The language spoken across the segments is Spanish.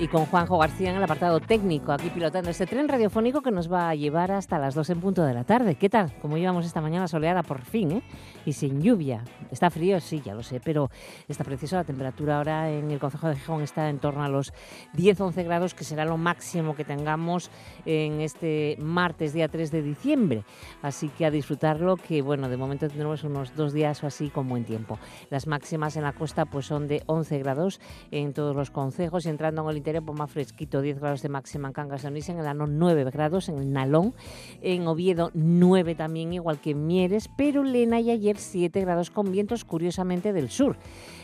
Y con Juanjo García en el apartado técnico, aquí pilotando este tren radiofónico que nos va a llevar hasta las 2 en punto de la tarde. ¿Qué tal? Como llevamos esta mañana soleada por fin, ¿eh? Y sin lluvia. Está frío, sí, ya lo sé, pero está preciosa la temperatura ahora en el Concejo de Gijón está en torno a los 10-11 grados, que será lo máximo que tengamos en este martes, día 3 de diciembre. Así que a disfrutarlo, que bueno, de momento tendremos unos dos días o así con buen tiempo. Las máximas en la costa pues son de 11 grados en todos los concejos y entrando en el interior pues más fresquito, 10 grados de máxima en Cangas de Onís, en el Ano 9 grados, en el Nalón, en Oviedo 9 también, igual que en Mieres, pero Lena y ayer 7 grados con vientos curiosamente del sur.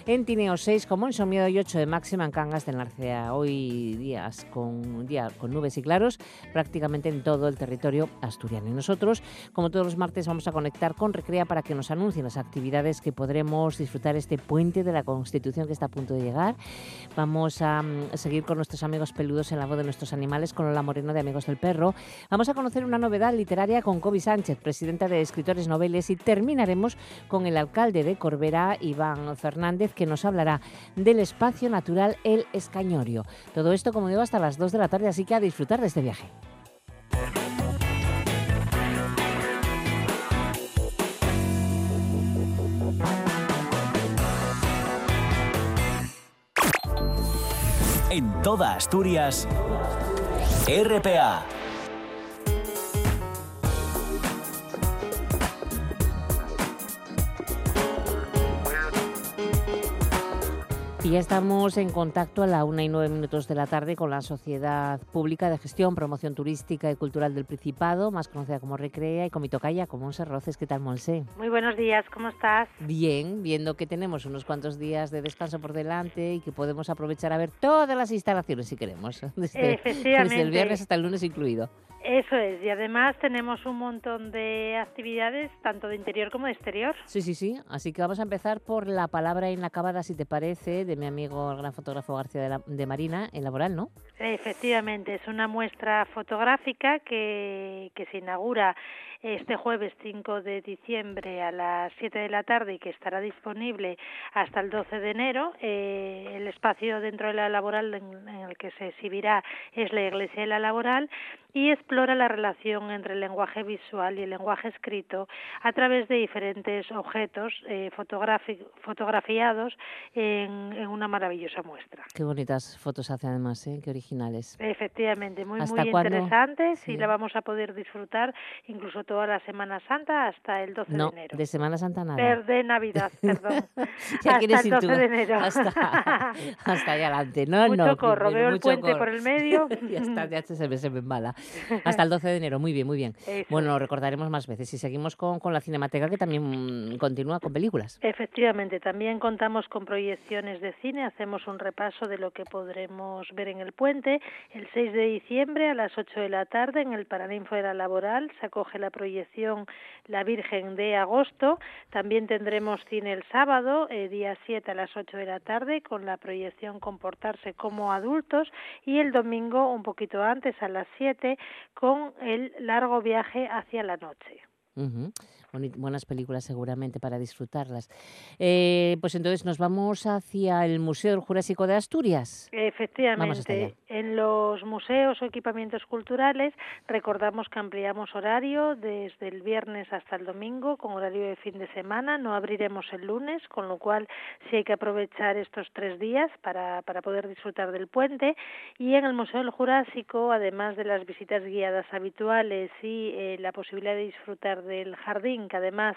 En Tineo 6, como en Somiedo y 8 de máxima en Cangas de Narcea. Hoy días con, día con nubes y claros prácticamente en todo el territorio asturiano. Y nosotros, como todos los martes, vamos a conectar con Recrea para que nos anuncien las actividades que podremos disfrutar este puente de la Constitución que está a punto de llegar. Vamos a mm, seguir con nuestros amigos peludos en la voz de nuestros animales, con Lola Moreno de Amigos del Perro. Vamos a conocer una novedad literaria con Kobe Sánchez, presidenta de Escritores Noveles, y terminaremos con el alcalde de Corbera, Iván Fernández, que nos hablará del espacio natural El Escañorio. Todo esto, como digo, hasta las 2 de la tarde, así que a disfrutar de este viaje. En toda Asturias, RPA ya estamos en contacto a la una y nueve minutos de la tarde con la Sociedad Pública de Gestión, Promoción Turística y Cultural del Principado, más conocida como Recrea, y con mi tocaya, como Monse Roces. ¿Qué tal, Monse? Muy buenos días, ¿cómo estás? Bien, viendo que tenemos unos cuantos días de descanso por delante y que podemos aprovechar a ver todas las instalaciones si queremos, desde, desde el viernes hasta el lunes incluido. Eso es, y además tenemos un montón de actividades, tanto de interior como de exterior. Sí, sí, sí. Así que vamos a empezar por la palabra inacabada, si te parece, de mi amigo el gran fotógrafo García de, la, de Marina, en Laboral, ¿no? Efectivamente, es una muestra fotográfica que, que se inaugura este jueves 5 de diciembre a las 7 de la tarde y que estará disponible hasta el 12 de enero. Eh, el espacio dentro de la laboral en, en, el que se exhibirá es la Iglesia de la Laboral y explora la relación entre el lenguaje visual y el lenguaje escrito a través de diferentes objetos eh, fotografiados en, en, una maravillosa muestra. Qué bonitas fotos hace además, ¿eh? qué originales. Efectivamente, muy, muy interesantes sí. y la vamos a poder disfrutar incluso toda la Semana Santa hasta el 12 no, de enero. de Semana Santa nada. Per de Navidad, perdón. ya hasta el 12 tú. de enero. Hasta, hasta allá adelante. No, mucho no. corro, veo el puente corro. por el medio. ya está, ya se me, se me embala. Hasta el 12 de enero, muy bien, muy bien. Eso. Bueno, lo recordaremos más veces. Y seguimos con, con la Cinemateca, que también continúa con películas. Efectivamente, también contamos con proyecciones de cine. Hacemos un repaso de lo que podremos ver en el puente. El 6 de diciembre a las 8 de la tarde en el Paraninfo de la Laboral se acoge la proyección La Virgen de Agosto. También tendremos cine el sábado, eh, día 7 a las 8 de la tarde, con la proyección Comportarse como adultos. Y el domingo, un poquito antes, a las 7, con el largo viaje hacia la noche. Buenas películas seguramente para disfrutarlas. Eh, pues entonces nos vamos hacia el Museo del Jurásico de Asturias. Efectivamente, en los museos o equipamientos culturales recordamos que ampliamos horario desde el viernes hasta el domingo con horario de fin de semana. No abriremos el lunes, con lo cual sí hay que aprovechar estos tres días para, para poder disfrutar del puente. Y en el Museo del Jurásico, además de las visitas guiadas habituales y eh, la posibilidad de disfrutar del jardín, que además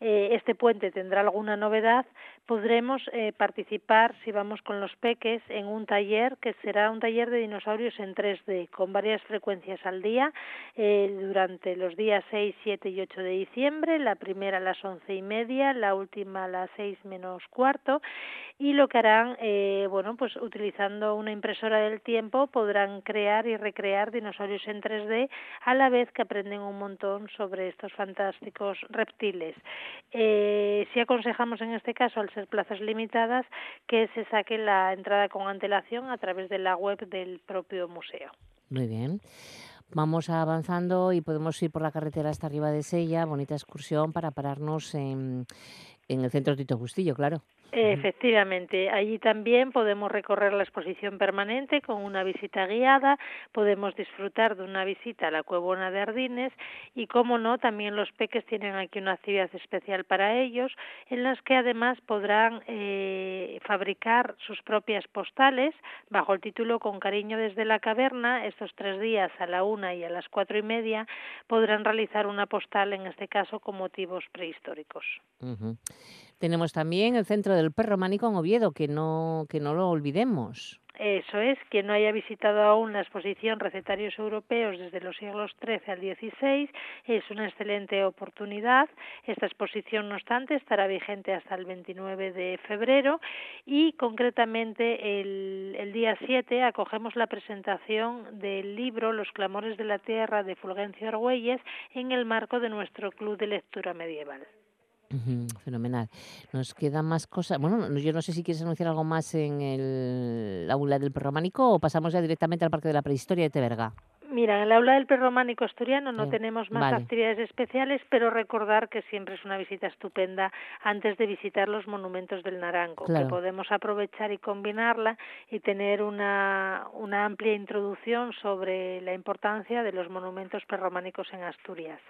eh, este puente tendrá alguna novedad, podremos eh, participar, si vamos con los peques, en un taller que será un taller de dinosaurios en 3D, con varias frecuencias al día, eh, durante los días 6, 7 y 8 de diciembre, la primera a las once y media, la última a las 6 menos cuarto, y lo que harán, eh, bueno, pues utilizando una impresora del tiempo podrán crear y recrear dinosaurios en 3D a la vez que aprenden un montón sobre estos fantásticos reptiles. Eh, si aconsejamos en este caso, al ser plazas limitadas, que se saque la entrada con antelación a través de la web del propio museo. Muy bien. Vamos avanzando y podemos ir por la carretera hasta arriba de Sella, bonita excursión para pararnos en, en el centro Tito Bustillo, claro. Efectivamente, allí también podemos recorrer la exposición permanente con una visita guiada, podemos disfrutar de una visita a la Cuevona de Ardines y, como no, también los peques tienen aquí una actividad especial para ellos, en las que además podrán eh, fabricar sus propias postales bajo el título Con cariño desde la caverna. Estos tres días a la una y a las cuatro y media podrán realizar una postal, en este caso con motivos prehistóricos. Tenemos también el Centro del Perro Mánico en Oviedo, que no, que no lo olvidemos. Eso es, quien no haya visitado aún la exposición Recetarios Europeos desde los siglos XIII al XVI es una excelente oportunidad. Esta exposición, no obstante, estará vigente hasta el 29 de febrero y concretamente el, el día 7 acogemos la presentación del libro Los clamores de la tierra de Fulgencio Argüelles en el marco de nuestro Club de Lectura Medieval fenomenal. Nos quedan más cosas. Bueno, yo no sé si quieres anunciar algo más en el aula del Perrománico o pasamos ya directamente al Parque de la Prehistoria de Teverga. Mira, en el aula del prerrománico asturiano no tenemos más actividades especiales, pero recordar que siempre es una visita estupenda antes de visitar los monumentos del Naranco, que podemos aprovechar y combinarla y tener una, una amplia introducción sobre la importancia de los monumentos prerrománicos en Asturias.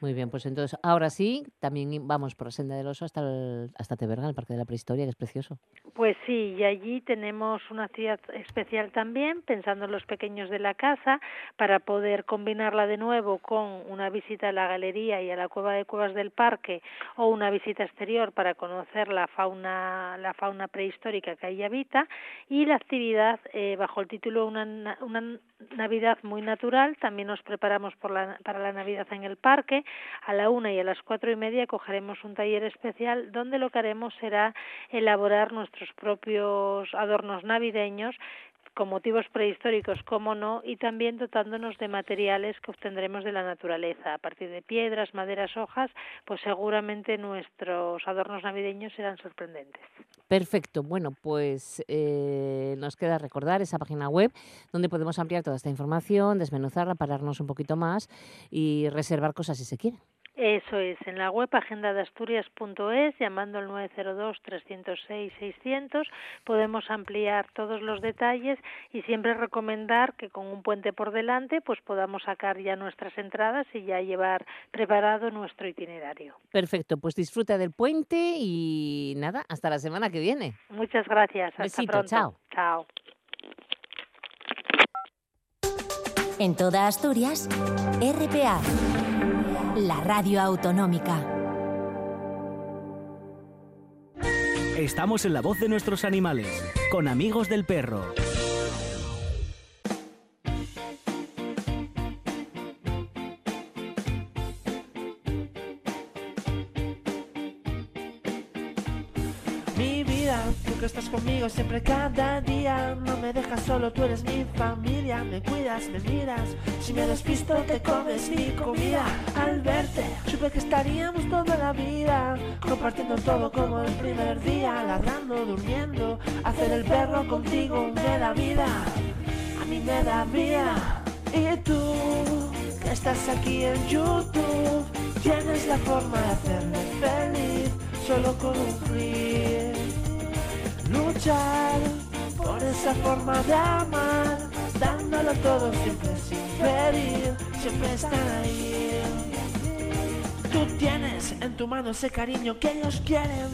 Muy bien, pues entonces ahora sí, también vamos por la senda del oso hasta, el, hasta Teverga, el Parque de la Prehistoria, que es precioso. Pues sí, y allí tenemos una actividad especial también, pensando en los pequeños de la casa, para para poder combinarla de nuevo con una visita a la galería y a la cueva de cuevas del parque o una visita exterior para conocer la fauna la fauna prehistórica que ahí habita y la actividad eh, bajo el título una, una Navidad muy natural también nos preparamos por la, para la Navidad en el parque. A la una y a las cuatro y media cogeremos un taller especial donde lo que haremos será elaborar nuestros propios adornos navideños con motivos prehistóricos, como no, y también dotándonos de materiales que obtendremos de la naturaleza, a partir de piedras, maderas, hojas, pues seguramente nuestros adornos navideños serán sorprendentes. Perfecto, bueno, pues eh, nos queda recordar esa página web donde podemos ampliar toda esta información, desmenuzarla, pararnos un poquito más y reservar cosas si se quiere. Eso es, en la web agendadasturias.es, llamando al 902-306-600, podemos ampliar todos los detalles y siempre recomendar que con un puente por delante pues podamos sacar ya nuestras entradas y ya llevar preparado nuestro itinerario. Perfecto, pues disfruta del puente y nada, hasta la semana que viene. Muchas gracias, hasta pronto. Chao. Chao. En toda Asturias, RPA la radio autonómica. Estamos en la voz de nuestros animales, con amigos del perro. Conmigo siempre cada día. No me dejas solo, tú eres mi familia. Me cuidas, me miras. Si me despisto, te comes mi comida. Al verte, supe que estaríamos toda la vida. Compartiendo todo como el primer día. Ladrando, durmiendo. Hacer el perro contigo me da vida. A mí me da vida. Y tú, que estás aquí en YouTube, tienes la forma de hacerme feliz. Solo con un clic luchar por esa forma de amar, dándolo todo siempre sin pedir, siempre estar ahí. Tú tienes en tu mano ese cariño que ellos quieren.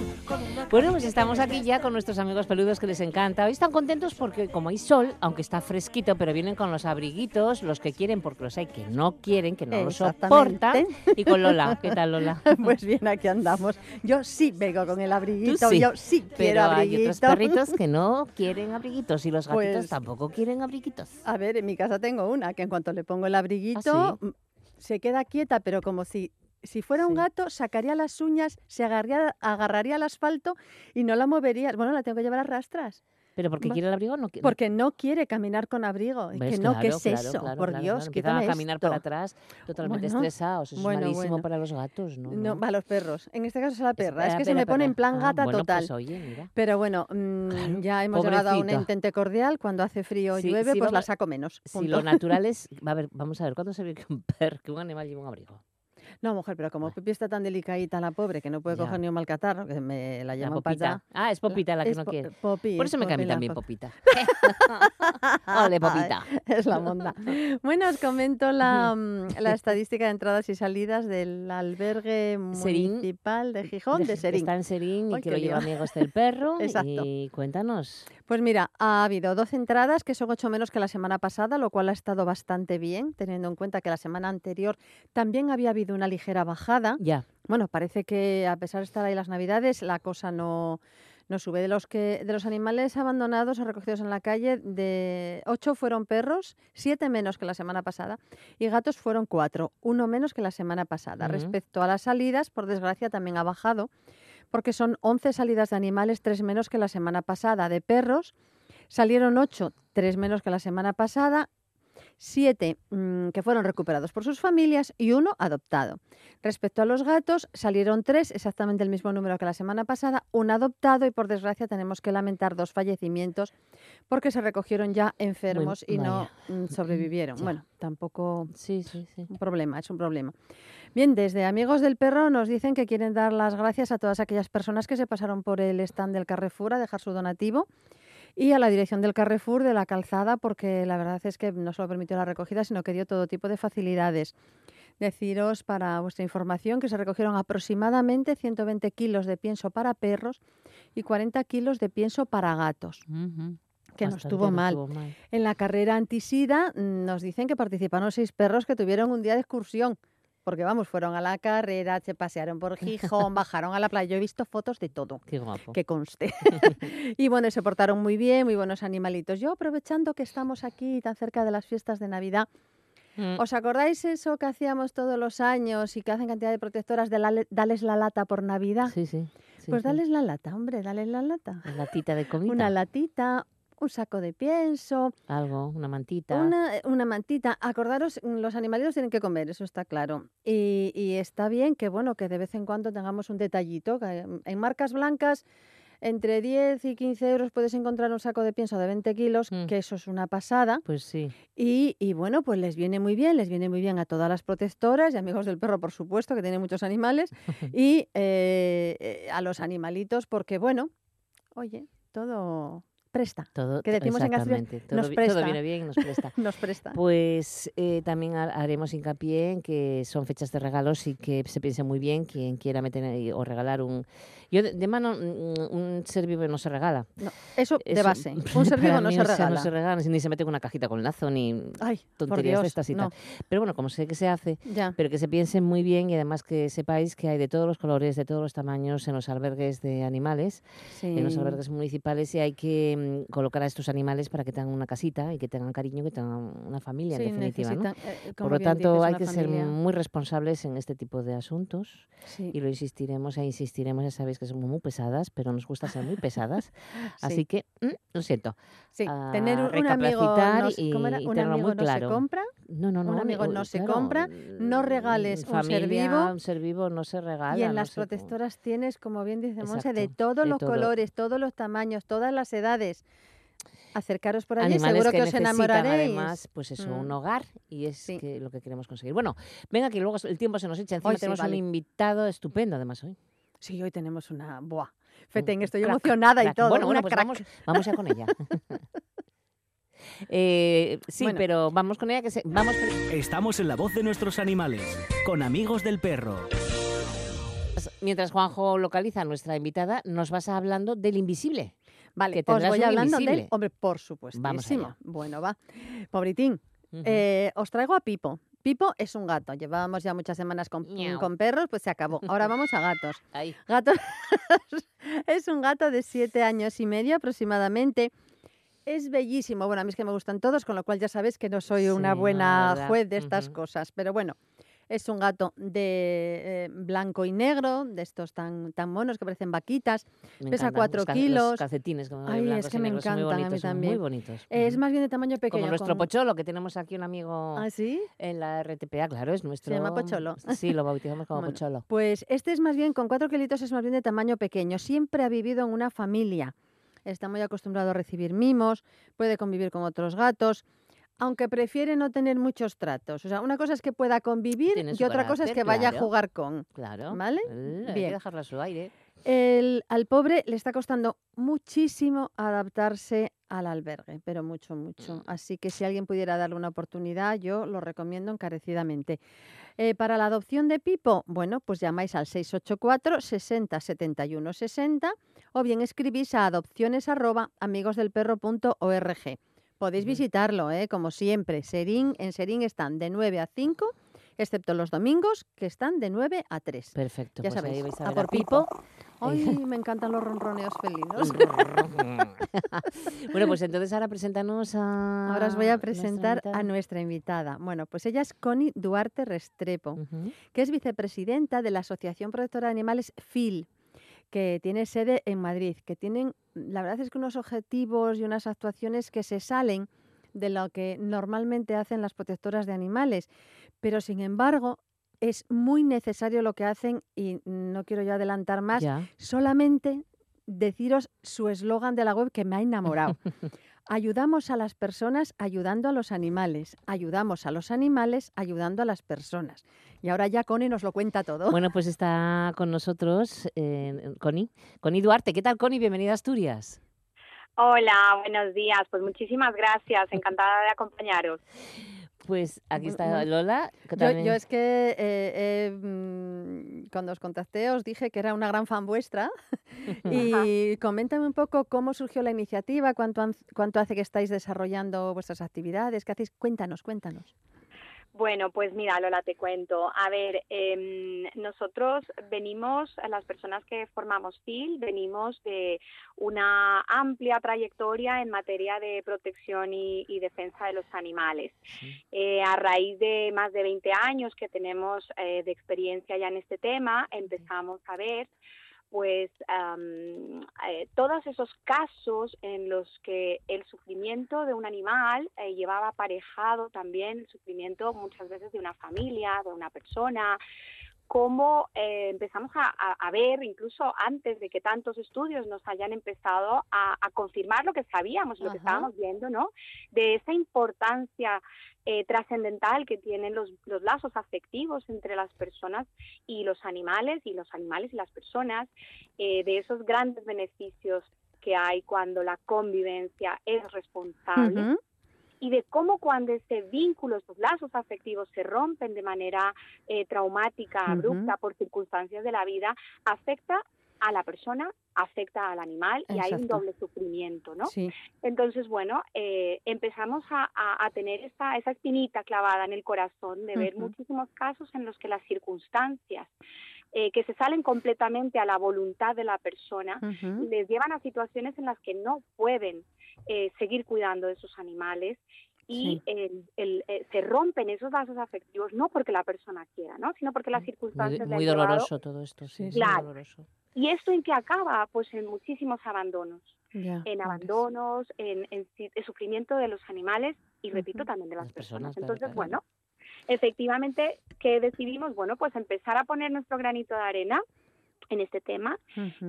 bueno, pues estamos aquí ya con nuestros amigos peludos que les encanta. Hoy están contentos porque como hay sol, aunque está fresquito, pero vienen con los abriguitos, los que quieren, porque los hay que no quieren, que no los soportan. Y con Lola, ¿qué tal Lola? pues bien, aquí andamos. Yo sí vengo con el abriguito, yo sí quiero pero hay otros perritos que no quieren abriguitos y los gatitos pues tampoco quieren abriguitos. A ver, en mi casa tengo una que en cuanto le pongo el abriguito... ¿Ah, se queda quieta, pero como si Si fuera un gato, sacaría las uñas, se agarraría, agarraría al asfalto y no la moverías. Bueno, la tengo que llevar a rastras. Pero porque quiere el abrigo no quiere. Porque no quiere caminar con abrigo. Que no, ¿qué Claro, es claro, eso? claro, Por Dios, claro. Empiezan quítame a caminar esto. para atrás totalmente Bueno, estresados. Eso bueno, es malísimo bueno. para los gatos, ¿no? No, para los perros. En este caso es la perra. Es que se me pone en plan Ah, gata bueno, total. Pues oye, mira. Pero bueno, mm, ya hemos llegado a un entente cordial. Cuando hace frío o Sí, llueve, sí, pues la saco menos. Si lo natural es. A ver, vamos a ver, ¿cuándo se ve que un perro, que un animal lleva un abrigo? No, mujer, pero como Bueno. Pepi está tan delicadita la pobre que no puede Ya. coger ni un mal catarro, que me la La llaman para popita. allá. Ah, es popita la que no po- quiere. Popi, Por es eso me la también po- popita. Ole, popita. Es la monda. Bueno, os comento la, mm, la estadística de entradas y salidas del albergue Serín. municipal de Gijón, de, Serín. Está en Serín y Ay, que lo lleva amigos del perro. Exacto. Y cuéntanos. Pues mira, ha habido 12 entradas, que son 8 menos que la semana pasada, lo cual ha estado bastante bien, teniendo en cuenta que la semana anterior también había habido una ligera bajada. Ya. Bueno, parece que a pesar de estar ahí las navidades, la cosa no, no sube. De los que de los animales abandonados o recogidos en la calle, de ocho fueron perros, siete menos que la semana pasada, y gatos fueron cuatro, uno menos que la semana pasada. Ujú. Respecto a las salidas, por desgracia, también ha bajado, porque son 11 salidas de animales, tres menos que la semana pasada. De perros salieron ocho, tres menos que la semana pasada, siete mm, que fueron recuperados por sus familias y uno adoptado. Respecto a los gatos, salieron tres, exactamente el mismo número que la semana pasada, un adoptado y por desgracia tenemos que lamentar dos fallecimientos porque se recogieron ya enfermos y no mm, sobrevivieron. Ya. Bueno, tampoco Sí, sí, sí. un problema, es un problema. Bien, desde Amigos del Perro nos dicen que quieren dar las gracias a todas aquellas personas que se pasaron por el stand del Carrefour a dejar su donativo y a la dirección del Carrefour de la calzada porque la verdad es que no solo permitió la recogida, sino que dio todo tipo de facilidades. Deciros para vuestra información que se recogieron aproximadamente 120 kilos de pienso para perros y 40 kilos de pienso para gatos, que no estuvo mal. estuvo mal. En la carrera antisida mm, nos dicen que participaron seis perros que tuvieron un día de excursión. Porque vamos, fueron a la carrera, se pasearon por Gijón, bajaron a la playa. Yo he visto fotos de todo, Qué guapo. que conste. y bueno, se portaron muy bien, muy buenos animalitos. Yo aprovechando que estamos aquí tan cerca de las fiestas de Navidad, Mm. ¿os acordáis eso que hacíamos todos los años y que hacen cantidad de protectoras de la- dales la lata por Navidad? Sí, sí. sí, pues sí. dales la lata, hombre, dales la lata. Una latita de comida. Una latita, un saco de pienso, Algo, una mantita. Una, eh, una mantita. Acordaros, mm, los animalitos tienen que comer, eso está claro. Y, y está bien que, bueno, que de vez en cuando tengamos un detallito. mm, en marcas blancas, entre 10 y 15 euros puedes encontrar un saco de pienso de 20 kilos, Mm. que eso es una pasada. Pues sí. Y, y bueno, pues les viene muy bien, les viene muy bien a todas las protectoras y amigos del perro, por supuesto, que tienen muchos animales, y eh, eh, a los animalitos, porque, bueno, oye, todo presta, Todo, Que decimos en Asturias. Todo, nos vi- todo presta. viene bien, nos presta. nos presta. Pues eh, también ha- haremos hincapié en que son fechas de regalos y que se piense muy bien quien quiera meter o regalar un... Yo de, de mano mm, un ser vivo no se regala. No, eso de base. Un ser vivo no se o sea, regala. no se regala, ni se mete en una cajita con lazo, ni Ay, tonterías Dios, de estas y no, tal. Pero bueno, como sé que se hace, Ya. pero que se piensen muy bien y además que sepáis que hay de todos los colores, de todos los tamaños en los albergues de animales, en los albergues municipales y hay que mm, colocar a estos animales para que tengan una casita y que tengan cariño, que tengan una familia Sí, en definitiva. eh, Por lo tanto, dices, hay que ser muy responsables en este tipo de asuntos Sí, y lo insistiremos e insistiremos. Ya sabéis que somos muy pesadas, pero nos gusta ser muy pesadas. Así que, mm, lo siento. sí. tener un, un amigo, no, ¿cómo era? y un amigo muy no claro. se compra, No, no, no. Un amigo no se claro, compra, no mm, regales un ser familia, vivo, Un ser vivo no se regala. y en no las protectoras tienes, como bien dice Monse, de todos de los todo. colores, todos los tamaños, todas las edades. Acercaros por allí, Animales seguro que, que, os enamoraréis. además, pues eso, un Mm. hogar y es Sí. que lo que queremos conseguir. Bueno, venga que luego el tiempo se nos echa. Encima Hoy sí, tenemos vale. un invitado estupendo además hoy. Sí, hoy tenemos una... Buah, Feten, estoy crack, emocionada y todo, Bueno, bueno, una pues crack. vamos, vamos ya con ella. Eh, sí, Bueno. pero vamos con ella que se, vamos Estamos en la voz de nuestros animales, con amigos del perro. mientras Juanjo localiza a nuestra invitada, nos vas hablando del invisible. Vale, que os voy hablando del... invisible. Hombre, por supuesto. Vamos allá. Bueno, va. Pobritín. Eh, os traigo a Pipo. Pipo es un gato. Llevábamos ya muchas semanas con, con perros, pues se acabó. Ahora vamos a gatos. Ahí. Es un gato de siete años y medio aproximadamente. Es bellísimo. Bueno, a mí es que me gustan todos, con lo cual ya sabéis que no soy una buena juez de estas cosas. Pero bueno, Es un gato de eh, blanco y negro, de estos tan, tan monos que parecen vaquitas. Me Pesa encantan cuatro los ca- kilos. Los calcetines, como de Ay, es que me negros, encantan, a mí también. Muy bonitos. Eh, es más bien de tamaño pequeño. Como nuestro con- pocholo, que tenemos aquí un amigo ¿Ah, sí? en la RTPA, claro, es nuestro... llama Pocholo. Sí, lo bautizamos como Bueno, Pocholo. Pues este es más bien, con cuatro kilitos es más bien de tamaño pequeño. Siempre ha vivido en una familia. Está muy acostumbrado a recibir mimos, puede convivir con otros gatos, aunque prefiere no tener muchos tratos. O sea, una cosa es que pueda convivir y otra cosa es que vaya a jugar con. Claro. ¿Vale? Eh, Hay Bien. que dejarlo a su aire. El- al pobre le está costando muchísimo adaptarse al albergue, pero mucho, mucho. Mm. Así que si alguien pudiera darle una oportunidad, yo lo recomiendo encarecidamente. Eh, para la adopción de Pipo, bueno, pues llamáis al 684 60 71 60 o bien escribís a adopciones arroba amigosdelperro.org. Podéis visitarlo, ¿eh? como siempre. Serín, en Serín están de 9 a 5, excepto los domingos, que están de 9 a 3. Perfecto. Ya pues ahí sabéis, vais a, a ver por a Pipo. Ay, me encantan los ronroneos felinos. bueno, pues entonces ahora preséntanos a... Ahora os voy a nuestra presentar a nuestra invitada. Bueno, pues ella es Connie Duarte Restrepo, que es vicepresidenta de la Asociación Protectora de Animales FIL, que tiene sede en Madrid, que tienen, la verdad es que unos objetivos y unas actuaciones que se salen de lo que normalmente hacen las protectoras de animales, pero sin embargo es muy necesario lo que hacen y no quiero yo adelantar más, Ya. solamente deciros su eslogan de la web que me ha enamorado. Ayudamos a las personas ayudando a los animales. Ayudamos a los animales ayudando a las personas. Y ahora ya Connie nos lo cuenta todo. Bueno, pues está con nosotros eh, Connie. Connie Duarte. ¿Qué tal, Connie? Bienvenida a Asturias. Hola, buenos días. Pues muchísimas gracias. Encantada de acompañaros. Pues aquí está Lola. que Yo, también- yo es que eh, eh, mm, cuando os contacté os dije que era una gran fan vuestra y coméntame un poco cómo surgió la iniciativa, cuánto, cuánto hace que estáis desarrollando vuestras actividades, qué hacéis. Cuéntanos, cuéntanos. Bueno, pues mira, Lola, te cuento. A ver, em, nosotros venimos, las personas que formamos FIL, venimos de una amplia trayectoria en materia de protección y, y defensa de los animales. Sí. Eh, a raíz de más de 20 años que tenemos eh, de experiencia ya en este tema, empezamos a ver pues am, eh, todos esos casos en los que el sufrimiento de un animal eh, llevaba aparejado también el sufrimiento muchas veces de una familia, de una persona, cómo eh, empezamos a, ver, incluso antes de que tantos estudios nos hayan empezado a, a confirmar lo que sabíamos, lo que estábamos viendo, ¿no? De esa importancia eh, trascendental que tienen los, los lazos afectivos entre las personas y los animales, y los animales y las personas, eh, de esos grandes beneficios que hay cuando la convivencia es responsable Ujú. Y de cómo cuando ese vínculo, esos lazos afectivos se rompen de manera eh, traumática, abrupta, por circunstancias de la vida, afecta a la persona, afecta al animal y hay un doble sufrimiento, ¿no? Sí. Entonces, bueno, eh, empezamos a, a- a tener esa, esa espinita clavada en el corazón de ver muchísimos casos en los que las circunstancias eh, que se salen completamente a la voluntad de la persona Ujú. les llevan a situaciones en las que no pueden eh, seguir cuidando de sus animales y Sí. el- el, eh, se rompen esos lazos afectivos no porque la persona quiera, ¿no? sino porque las Muy, circunstancias le muy han llevado. doloroso todo esto, sí, muy sí. Claro. doloroso. ¿Y esto en qué acaba? Pues en muchísimos abandonos Ya, en abandonos, en, en el sufrimiento de los animales y, repito, también de las, Las personas, personas. claro, Entonces, claro. bueno, efectivamente, ¿qué decidimos? Bueno, pues empezar a poner nuestro granito de arena en este tema.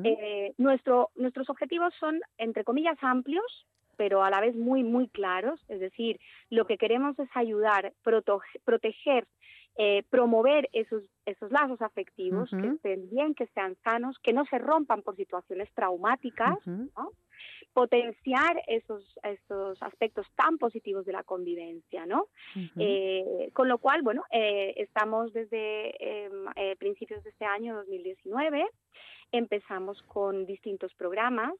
Eh, nuestro, nuestros objetivos son, entre comillas, amplios, pero a la vez muy, muy claros. Es decir, lo que queremos es ayudar, proteger, eh, promover esos, esos lazos afectivos, que estén bien, que sean sanos, que no se rompan por situaciones traumáticas Ujú. Potenciar esos, esos aspectos tan positivos de la convivencia, ¿no? Eh, con lo cual, bueno, eh, estamos desde eh, eh, principios de este año 2019, empezamos con distintos programas.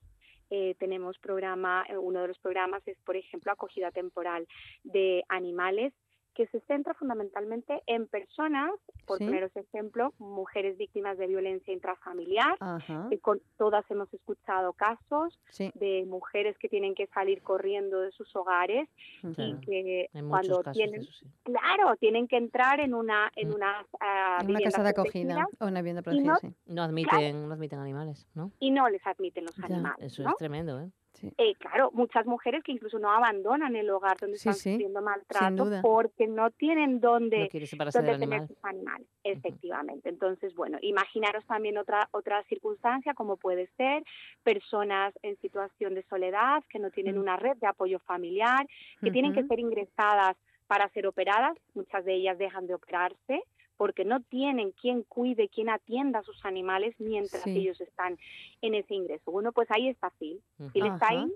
Eh, tenemos programa, eh, uno de los programas es, por ejemplo, acogida temporal de animales que se centra fundamentalmente en personas, por Sí. poneros ejemplo, mujeres víctimas de violencia intrafamiliar, Ajá, que con todas hemos escuchado casos sí. de mujeres que tienen que salir corriendo de sus hogares. Claro. y que cuando tienen, eso, sí. claro, tienen que entrar en una en Mm. una, ah, En una casa de acogida o una vivienda protegida, no- sí. No admiten, no admiten animales, ¿no? y no les admiten los Ya, animales, Eso ¿no? es tremendo, ¿eh? Sí. Eh, claro, muchas mujeres que incluso no abandonan el hogar donde Sí, están sí, sufriendo maltrato porque no tienen dónde No del tener animal. sus animales, efectivamente. Entonces, bueno, imaginaros también otra otra circunstancia como puede ser personas en situación de soledad que no tienen Mm. una red de apoyo familiar, que tienen que ser ingresadas para ser operadas, muchas de ellas dejan de operarse porque no tienen quien cuide, quien atienda a sus animales mientras Sí. ellos están en ese ingreso. Bueno, pues ahí está Phil. Phil está ahí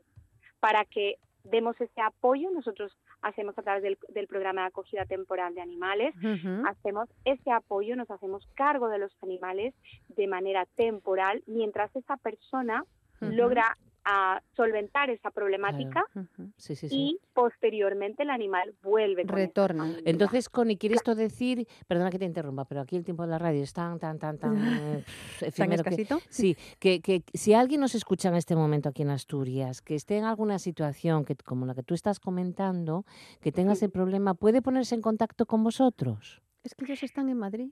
para que demos ese apoyo. Nosotros hacemos a través del, del programa de acogida temporal de animales hacemos ese apoyo, nos hacemos cargo de los animales de manera temporal mientras esa persona logra ah, solventar esa problemática Ujú. Sí, sí, sí. y posteriormente el animal vuelve con Retorna. Entonces, Connie, ¿quiere esto decir, perdona que te interrumpa, pero aquí el tiempo de la radio es tan, tan, tan, tan pff, ¿Tan efímero que-? Sí, que, que si alguien nos escucha en este momento aquí en Asturias, que esté en alguna situación que, como la que tú estás comentando, que tenga ese problema, ¿puede ponerse en contacto con vosotros? Es que ellos están en Madrid.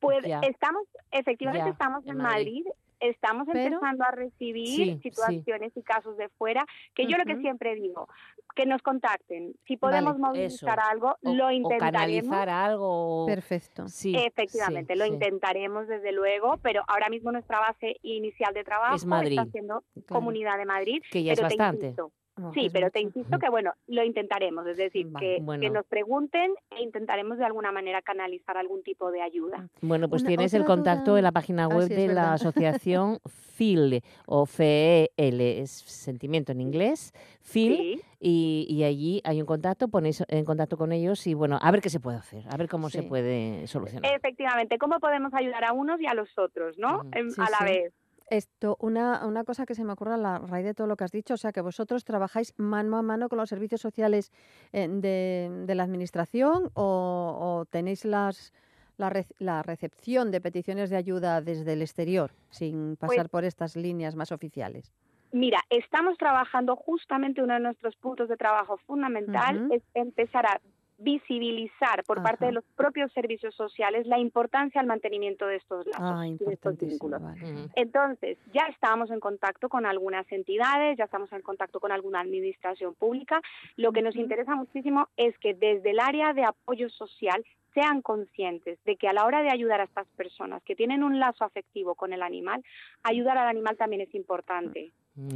Pues Ya. estamos, efectivamente Ya, estamos en en Madrid. Madrid, estamos Pero- empezando a recibir Sí, sí. situaciones y casos de fuera, que yo lo que siempre digo, que nos contacten. Si podemos Vale, movilizar eso. algo, O, lo o intentaremos. canalizar algo. o- Perfecto. Sí, Efectivamente, sí, lo sí. intentaremos desde luego, pero ahora mismo nuestra base inicial de trabajo Es Madrid. está siendo Claro. Comunidad de Madrid. Que ya es pero te bastante. insisto, Oh, sí, pero te insisto que bueno, lo intentaremos, es decir, que, nos pregunten e intentaremos de alguna manera canalizar algún tipo de ayuda. Bueno, pues Una- tienes el contacto duda- en la página Ah, web sí, de la asociación FIL o FEL, es sentimiento en inglés, FIL, Sí, y, y allí hay un contacto, ponéis en contacto con ellos y bueno, a ver qué se puede hacer, a ver cómo se puede solucionar. efectivamente, ¿cómo podemos ayudar a unos y a los otros, no? Ujú. Em, Sí, a la sí. vez. Esto, una, una cosa que se me ocurre a la raíz de todo lo que has dicho, o sea, que vosotros trabajáis mano a mano con los servicios sociales eh, de, de la administración o, o tenéis las, la, re- la recepción de peticiones de ayuda desde el exterior, sin Pues pasar por estas líneas más oficiales. Mira, estamos trabajando justamente uno de nuestros puntos de trabajo fundamental es empezar a visibilizar por parte de los propios servicios sociales la importancia al mantenimiento de estos lazos Ah, y de estos vínculos. vale. Entonces, ya estamos en contacto con algunas entidades, ya estamos en contacto con alguna administración pública. Lo que nos interesa muchísimo es que desde el área de apoyo social sean conscientes de que a la hora de ayudar a estas personas que tienen un lazo afectivo con el animal, ayudar al animal también es importante.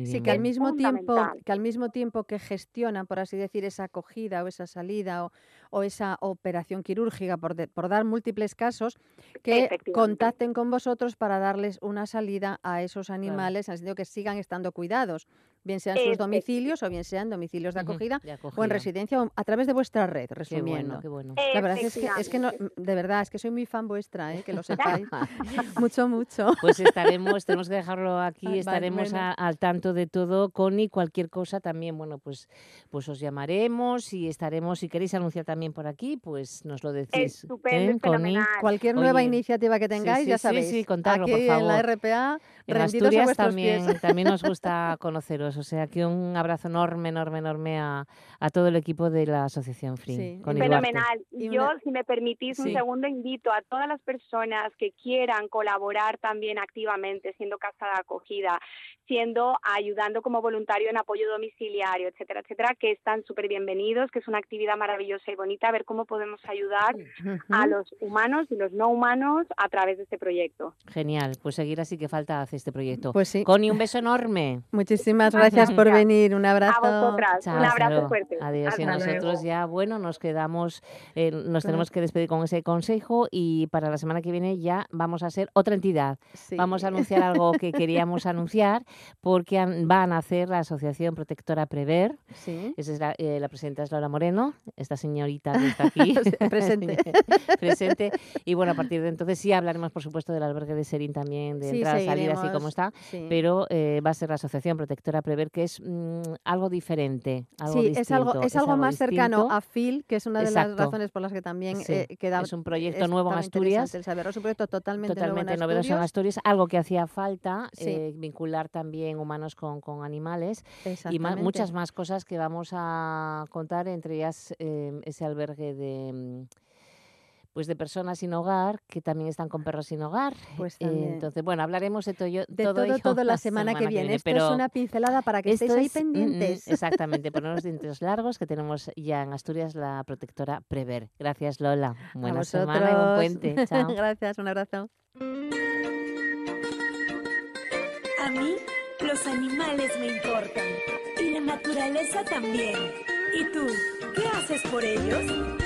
Sí, que al mismo tiempo que al mismo tiempo que gestionan, por así decir, esa acogida o esa salida o, o esa operación quirúrgica, por, de- por dar múltiples casos, que contacten con vosotros para darles una salida a esos animales, en el sentido que sigan estando cuidados, bien sean sus Efecti- domicilios o bien sean domicilios de acogida de o en residencia o a través de vuestra red, Qué resumiendo. bueno, qué bueno. La verdad es que, es que no, Efectivamente. de verdad, es que soy muy fan vuestra, ¿eh? que lo sepáis. mucho, mucho. Pues estaremos, tenemos que dejarlo aquí, vale, estaremos bueno. a- al tanto de todo, Connie, cualquier cosa también, bueno, pues, pues os llamaremos y estaremos, si queréis anunciar también por aquí, pues nos lo decís. Estupendo, ¿eh, Connie? Cualquier nueva Oye, iniciativa que tengáis, sí, ya sabéis. sí, contadlo, aquí por en la favor. RPA, En Asturias también, pies. también nos gusta conoceros, o sea que un abrazo enorme, enorme, enorme a, a todo el equipo de la Asociación Free. Sí, Duarte. Fenomenal. Y Yo, una- si me permitís un Sí. segundo, invito a todas las personas que quieran colaborar también activamente, siendo casa de acogida, siendo ayudando como voluntario en apoyo domiciliario, etcétera, etcétera, que están súper bienvenidos, que es una actividad maravillosa y bonita, a ver cómo podemos ayudar a los humanos y los no humanos a través de este proyecto. Genial, pues seguir así que falta hace este proyecto. Pues sí, Connie, un beso enorme. muchísimas gracias por gracias. venir. Un abrazo. A vosotras, Chao, un abrazo fuerte. Adiós. Y Hasta nosotros luego. ya, bueno, nos quedamos, eh, nos tenemos que despedir con ese consejo y para la semana que viene ya vamos a ser otra entidad. Sí. Vamos a anunciar algo que queríamos anunciar porque van a hacer la Asociación Protectora Prever. Sí. Esa es la, eh, la presidenta es Laura Moreno, esta señorita que está aquí. Presente. presente. Y bueno, a partir de entonces sí hablaremos, por supuesto, del albergue de Serín también, de Sí, entradas, salidas y cómo está. Pero eh, va a ser la Asociación Protectora Prever prever que es mm, algo diferente. sí, es algo, es, algo, más cercano a Phil, que es una de las razones por las que también eh, queda. Es un proyecto nuevo en Asturias. Es un proyecto totalmente, totalmente nuevo en novedoso en Asturias, algo que hacía falta, eh, vincular también humanos con, con animales y muchas más cosas que vamos a contar, entre ellas eh, ese albergue de mm, pues de personas sin hogar que también están con perros sin hogar. Pues eh, entonces, bueno, hablaremos de, todo, de todo, todo, la, semana, que viene. Esto es una pincelada para que estéis ahí mm, mm, pendientes. exactamente, poner los dientes largos que tenemos ya en Asturias la protectora Prever. Gracias, Lola. Buena semana y buen puente. Chao. Gracias, un abrazo. A mí los animales me importan y la naturaleza también. ¿Y tú, qué haces por ellos?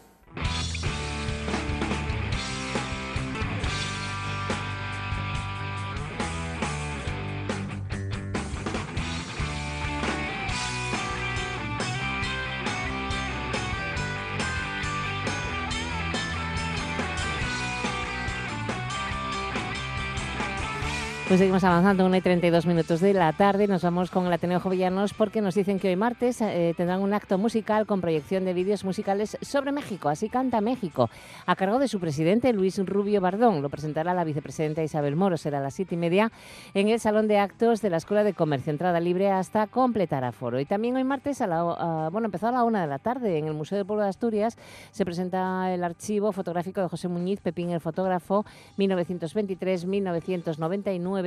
Pues seguimos avanzando, 1 y 32 minutos de la tarde. Nos vamos con el Ateneo Jovellanos porque nos dicen que hoy martes eh, tendrán un acto musical con proyección de vídeos musicales sobre México. Así canta México, a cargo de su presidente Luis Rubio Bardón. Lo presentará la vicepresidenta Isabel Moro. Será a las siete y media en el Salón de Actos de la Escuela de Comercio. Entrada libre hasta completar aforo. Y también hoy martes, a la, bueno, empezó a la una de la tarde en el Museo del Pueblo de Asturias. Se presenta el archivo fotográfico de José Muñiz, Pepín el fotógrafo, 1923-1999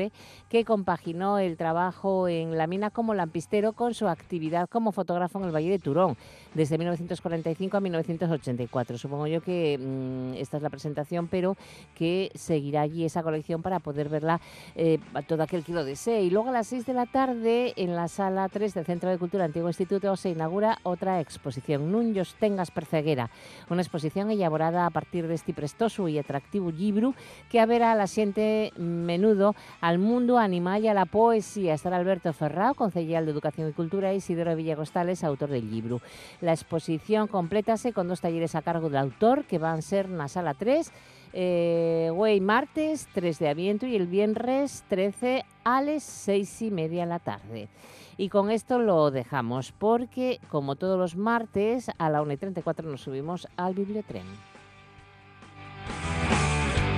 que compaginó el trabajo en la mina como lampistero con su actividad como fotógrafo en el Valle de Turón, desde 1945 a 1984. Supongo yo que mm, esta es la presentación, pero que seguirá allí esa colección para poder verla eh, todo aquel que lo desee. Y luego a las 6 de la tarde, en la sala 3 del Centro de Cultura Antiguo Instituto, se inaugura otra exposición, Nuños Tengas Perceguera, una exposición elaborada a partir de este prestoso y atractivo libro que a ver a la gente menudo al mundo animal y a la poesía. Estará Alberto Ferrao, concejal de Educación y Cultura, y Isidoro Villagostales, autor del libro. La exposición complétase con dos talleres a cargo del autor, que van a ser en la sala 3, eh, martes 3 de aviento y el viernes 13 a las 6 y media de la tarde. Y con esto lo dejamos porque, como todos los martes, a la 1 y 34 nos subimos al bibliotren.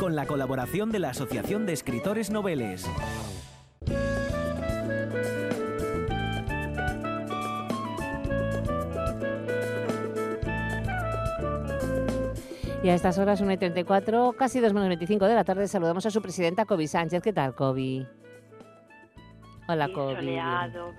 con la colaboración de la Asociación de Escritores Noveles. Y a estas horas, 1 y 34, casi 2 menos 25 de la tarde, saludamos a su presidenta, Kobe Sánchez. ¿Qué tal, Kobe? Hola, Kobe.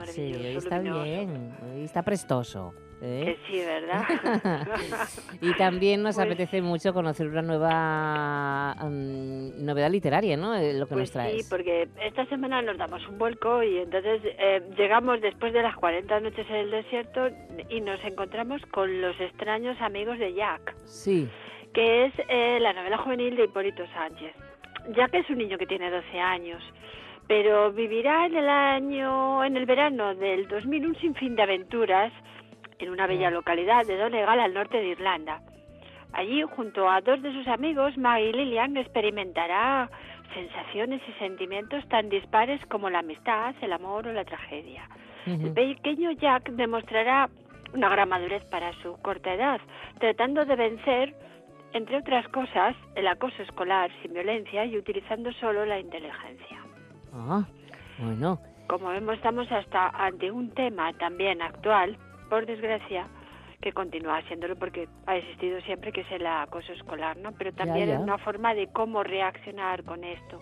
sí, hoy está bien, hoy está prestoso. ¿Eh? Que sí, ¿verdad? y también nos pues apetece mucho conocer una nueva novedad literaria, ¿no? Eh, lo que pues nos traes. Sí, porque esta semana nos damos un vuelco y entonces eh, llegamos después de las 40 noches en el desierto y nos encontramos con los extraños amigos de Jack. Sí. Que es la novela juvenil de Hipólito Sánchez. Jack es un niño que tiene 12 años pero vivirá en el año, en el verano del 2000 un sinfín de aventuras en una bella localidad de Donegal al norte de Irlanda. Allí, junto a dos de sus amigos, Maggie y Lillian experimentará sensaciones y sentimientos tan dispares como la amistad, el amor o la tragedia. El pequeño Jack demostrará una gran madurez para su corta edad, tratando de vencer, entre otras cosas, el acoso escolar sin violencia y utilizando solo la inteligencia. Ah, bueno. Como vemos, estamos hasta ante un tema también actual por desgracia, que continúa siéndolo porque ha existido siempre, que es el acoso escolar, ¿no? Pero también es una forma de cómo reaccionar con esto.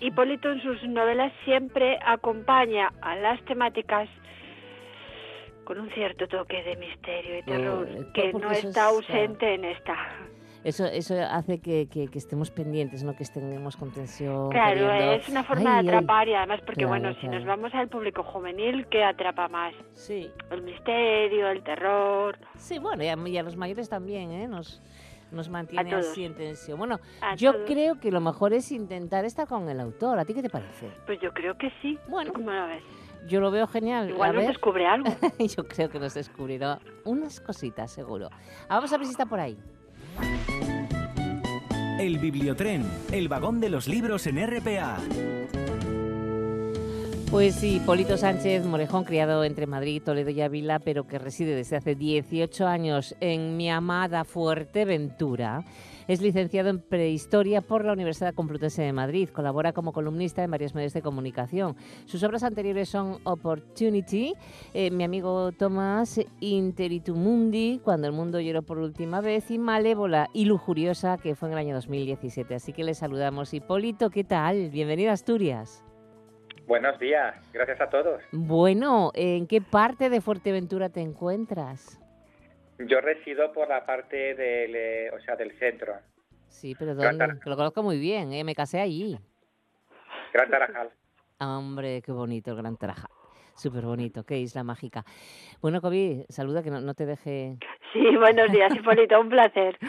Hipólito en sus novelas siempre acompaña a las temáticas con un cierto toque de misterio y terror que no está ausente en esta. Eso, eso hace que, que, estemos pendientes, no que estemos con tensión. Claro, es una forma de atrapar y además porque, bueno, si nos vamos al público juvenil, ¿qué atrapa más? Sí. El misterio, el terror. Sí, bueno, y a, los mayores también, ¿eh? Nos, nos mantiene así en tensión. Bueno, yo creo que lo mejor es intentar estar con el autor. ¿A ti qué te parece? Pues yo creo que sí. Bueno, ¿cómo lo ves? Yo lo veo genial. Igual nos descubre algo. yo creo que nos descubrirá unas cositas, seguro. Vamos a ver si está por ahí. El Bibliotren, el vagón de los libros en RPA. Pues sí, Polito Sánchez Morejón, criado entre Madrid, Toledo y Ávila, pero que reside desde hace 18 años en mi amada Fuerteventura. Es licenciado en Prehistoria por la Universidad Complutense de Madrid. Colabora como columnista en varios medios de comunicación. Sus obras anteriores son Opportunity, eh, Mi amigo Tomás, Interitumundi, Cuando el mundo lloró por última vez, y Malévola y Lujuriosa, que fue en el año 2017. Así que le saludamos. Hipólito, ¿qué tal? Bienvenido a Asturias. Buenos días, gracias a todos. Bueno, ¿en qué parte de Fuerteventura te encuentras? Yo resido por la parte del, eh, o sea, del centro. Sí, pero ¿dónde? lo conozco muy bien, ¿eh? me casé allí. Gran Tarajal. Hombre, qué bonito el Gran Tarajal. Súper bonito, qué isla mágica. Bueno, Kobi, saluda que no, te deje... Sí, buenos días, Hipólito, un placer.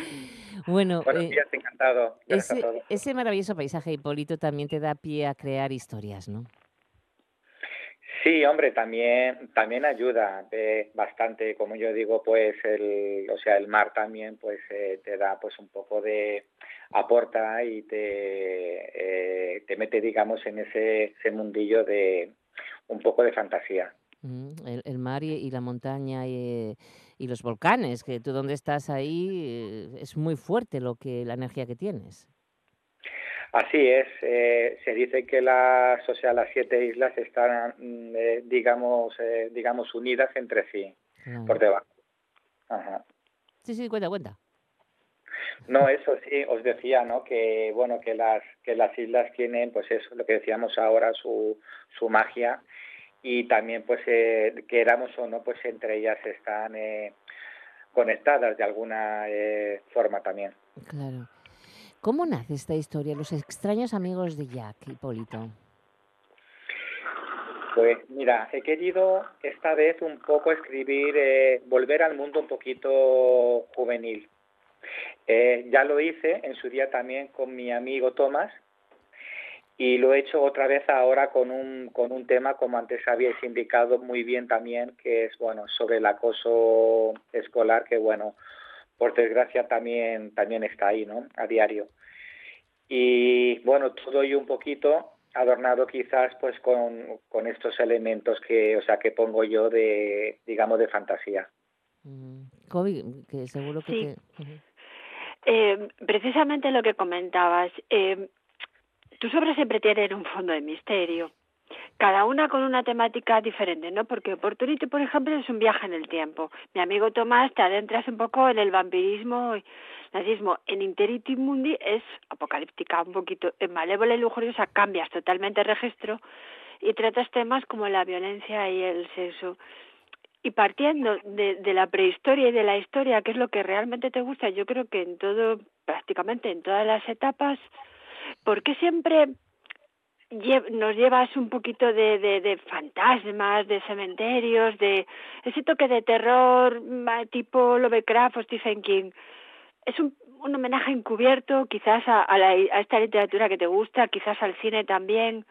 Bueno, buenos eh, días, encantado. Ese, ese maravilloso paisaje, Hipólito, también te da pie a crear historias, ¿no? Sí, hombre, también también ayuda bastante, como yo digo, pues el, o sea, el mar también, pues eh, te da pues un poco de aporta y te eh, te mete, digamos, en ese, ese mundillo de un poco de fantasía. Mm, el, mar y, la montaña y, y, los volcanes, que tú donde estás ahí eh, es muy fuerte lo que la energía que tienes. Así es, eh, se dice que las, o sea, las siete islas están, mm, eh, digamos, eh, digamos, unidas entre sí, por debajo. Ajá. Sí, sí, cuenta, cuenta. No, eso sí, os decía, ¿no? Que bueno, que las que las islas tienen, pues eso, lo que decíamos ahora, su su magia y también, pues, eh, queramos o no, pues entre ellas están conectadas de alguna forma también. Claro. ¿Cómo nace esta historia, Los extraños amigos de Jack, Hipólito? Pues mira, he querido esta vez un poco escribir, eh, volver al mundo un poquito juvenil. Eh, ya lo hice en su día también con mi amigo Tomás y lo he hecho otra vez ahora con un, con un tema, como antes habíais indicado muy bien también, que es bueno sobre el acoso escolar, que bueno, por desgracia también, también está ahí, ¿no? A diario. Y bueno, todo y un poquito adornado quizás pues con, con, estos elementos que, o sea, que pongo yo de, digamos, de fantasía. Mm. que seguro que... Eh, precisamente lo que comentabas, eh, tus obras siempre tienen un fondo de misterio cada una con una temática diferente, ¿no? Porque Opportunity, por ejemplo, es un viaje en el tiempo. Mi amigo Tomás te adentras un poco en el vampirismo y nazismo. En Interity Mundi es apocalíptica un poquito. En Malévola y Lujuriosa cambias totalmente registro y tratas temas como la violencia y el sexo. Y partiendo de, de la prehistoria y de la historia, que es lo que realmente te gusta, yo creo que en todo, prácticamente en todas las etapas, ¿por qué siempre nos llevas un poquito de, de, fantasmas, de cementerios, de ese toque de terror tipo Lovecraft o Stephen King. Es un, un homenaje encubierto quizás a, a, la, esta literatura que te gusta, quizás al cine también.